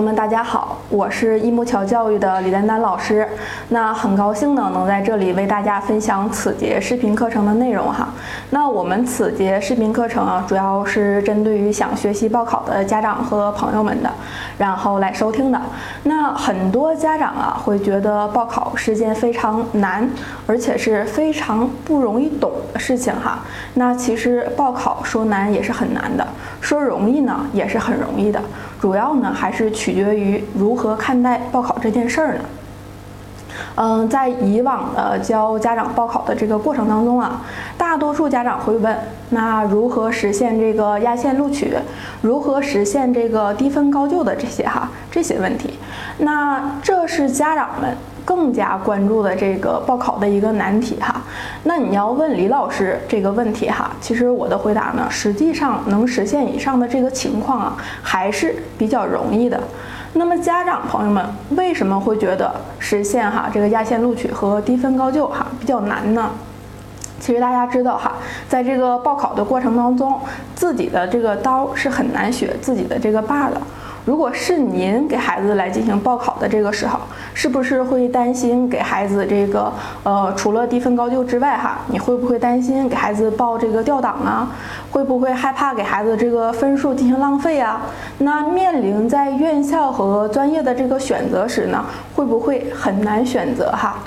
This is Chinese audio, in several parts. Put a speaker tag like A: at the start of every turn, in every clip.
A: 友们，大家好，我是一木桥教育的李丹丹老师。那很高兴呢，能在这里为大家分享此节视频课程的内容哈。那我们此节视频课程啊，主要是针对于想学习报考的家长和朋友们的，然后来收听的。那很多家长啊，会觉得报考是件非常难，而且是非常不容易懂的事情哈。那其实报考说难也是很难的，说容易呢也是很容易的。主要呢还是取决于如何看待报考这件事儿呢？嗯，在以往的教家长报考的这个过程当中啊，大多数家长会问：那如何实现这个压线录取？如何实现这个低分高就的这些哈这些问题？那这是家长们更加关注的这个报考的一个难题哈。那你要问李老师这个问题哈，其实我的回答呢，实际上能实现以上的这个情况啊，还是比较容易的。那么家长朋友们为什么会觉得实现哈这个压线录取和低分高就哈比较难呢？其实大家知道哈，在这个报考的过程当中，自己的这个刀是很难学自己的这个把的。如果是您给孩子来进行报考的这个时候，是不是会担心给孩子这个呃除了低分高就之外哈，你会不会担心给孩子报这个调档啊？会不会害怕给孩子这个分数进行浪费啊？那面临在院校和专业的这个选择时呢，会不会很难选择哈？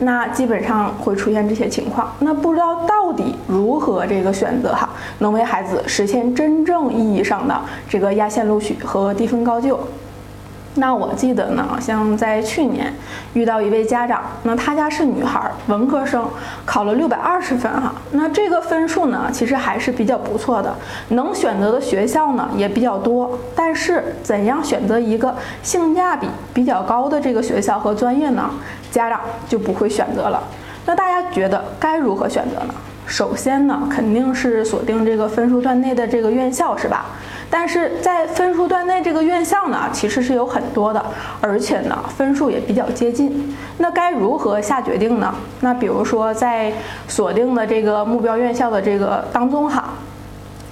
A: 那基本上会出现这些情况，那不知道到底如何这个选择哈，能为孩子实现真正意义上的这个压线录取和低分高就。那我记得呢，像在去年遇到一位家长，那他家是女孩，文科生，考了六百二十分哈。那这个分数呢，其实还是比较不错的，能选择的学校呢也比较多。但是怎样选择一个性价比比较高的这个学校和专业呢？家长就不会选择了。那大家觉得该如何选择呢？首先呢，肯定是锁定这个分数段内的这个院校，是吧？但是在分数段内这个院校呢，其实是有很多的，而且呢分数也比较接近。那该如何下决定呢？那比如说在锁定的这个目标院校的这个当中哈，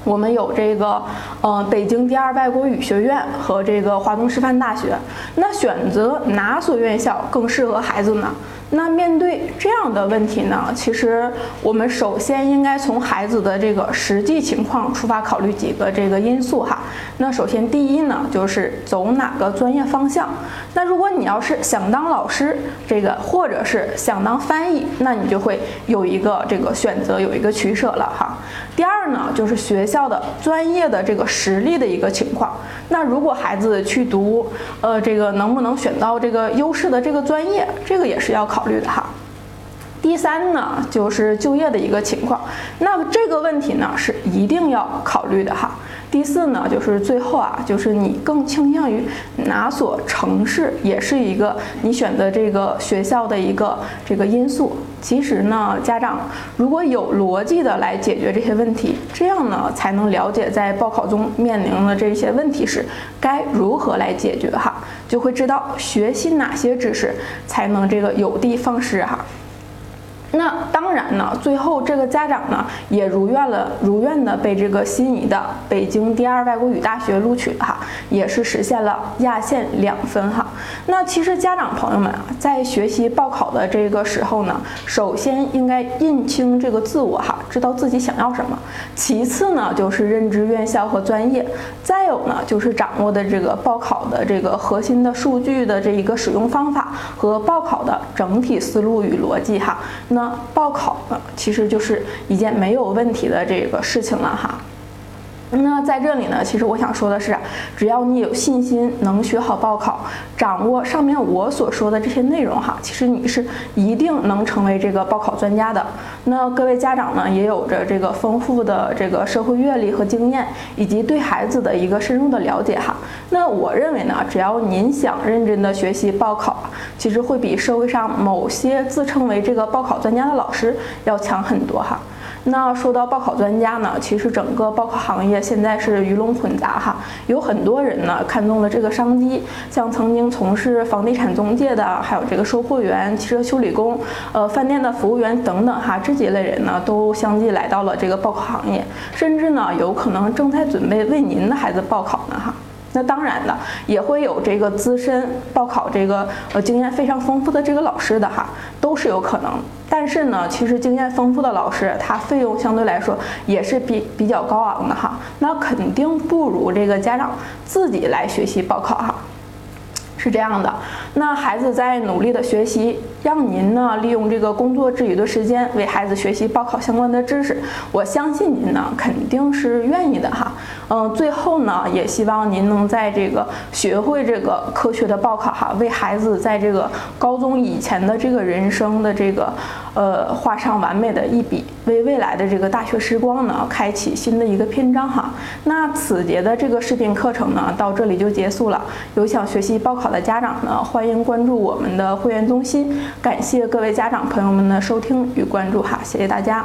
A: 我们有这个呃北京第二外国语学院和这个华东师范大学。那选择哪所院校更适合孩子呢？那面对这样的问题呢，其实我们首先应该从孩子的这个实际情况出发考虑几个这个因素哈。那首先第一呢，就是走哪个专业方向。那如果你要是想当老师，这个或者是想当翻译，那你就会有一个这个选择，有一个取舍了哈。第二呢，就是学校的专业的这个实力的一个情况。那如果孩子去读，呃，这个能不能选到这个优势的这个专业，这个也是要考虑的哈。第三呢，就是就业的一个情况。那么这个问题呢，是一定要考虑的哈。第四呢，就是最后啊，就是你更倾向于哪所城市，也是一个你选择这个学校的一个这个因素。其实呢，家长如果有逻辑的来解决这些问题，这样呢，才能了解在报考中面临的这些问题时该如何来解决哈，就会知道学习哪些知识才能这个有的放矢哈。那当然呢，最后这个家长呢也如愿了，如愿的被这个心仪的北京第二外国语大学录取了哈，也是实现了压线两分哈。那其实家长朋友们啊，在学习报考的这个时候呢，首先应该认清这个自我哈，知道自己想要什么。其次呢，就是认知院校和专业，再有呢，就是掌握的这个报考的这个核心的数据的这一个使用方法和报考的整体思路与逻辑哈。那报考呢，其实就是一件没有问题的这个事情了哈。那在这里呢，其实我想说的是，只要你有信心能学好报考，掌握上面我所说的这些内容哈，其实你是一定能成为这个报考专家的。那各位家长呢，也有着这个丰富的这个社会阅历和经验，以及对孩子的一个深入的了解哈。那我认为呢，只要您想认真的学习报考，其实会比社会上某些自称为这个报考专家的老师要强很多哈。那说到报考专家呢，其实整个报考行业现在是鱼龙混杂哈，有很多人呢看中了这个商机，像曾经从事房地产中介的，还有这个售货员、汽车修理工、呃饭店的服务员等等哈，这几类人呢都相继来到了这个报考行业，甚至呢有可能正在准备为您的孩子报考呢哈。那当然的，也会有这个资深报考这个呃经验非常丰富的这个老师的哈，都是有可能。但是呢，其实经验丰富的老师，他费用相对来说也是比比较高昂的哈，那肯定不如这个家长自己来学习报考哈。是这样的，那孩子在努力的学习，让您呢利用这个工作之余的时间为孩子学习报考相关的知识，我相信您呢肯定是愿意的哈。嗯，最后呢，也希望您能在这个学会这个科学的报考哈，为孩子在这个高中以前的这个人生的这个呃画上完美的一笔，为未来的这个大学时光呢开启新的一个篇章哈。那此节的这个视频课程呢到这里就结束了，有想学习报考。的家长呢，欢迎关注我们的会员中心。感谢各位家长朋友们的收听与关注哈，谢谢大家。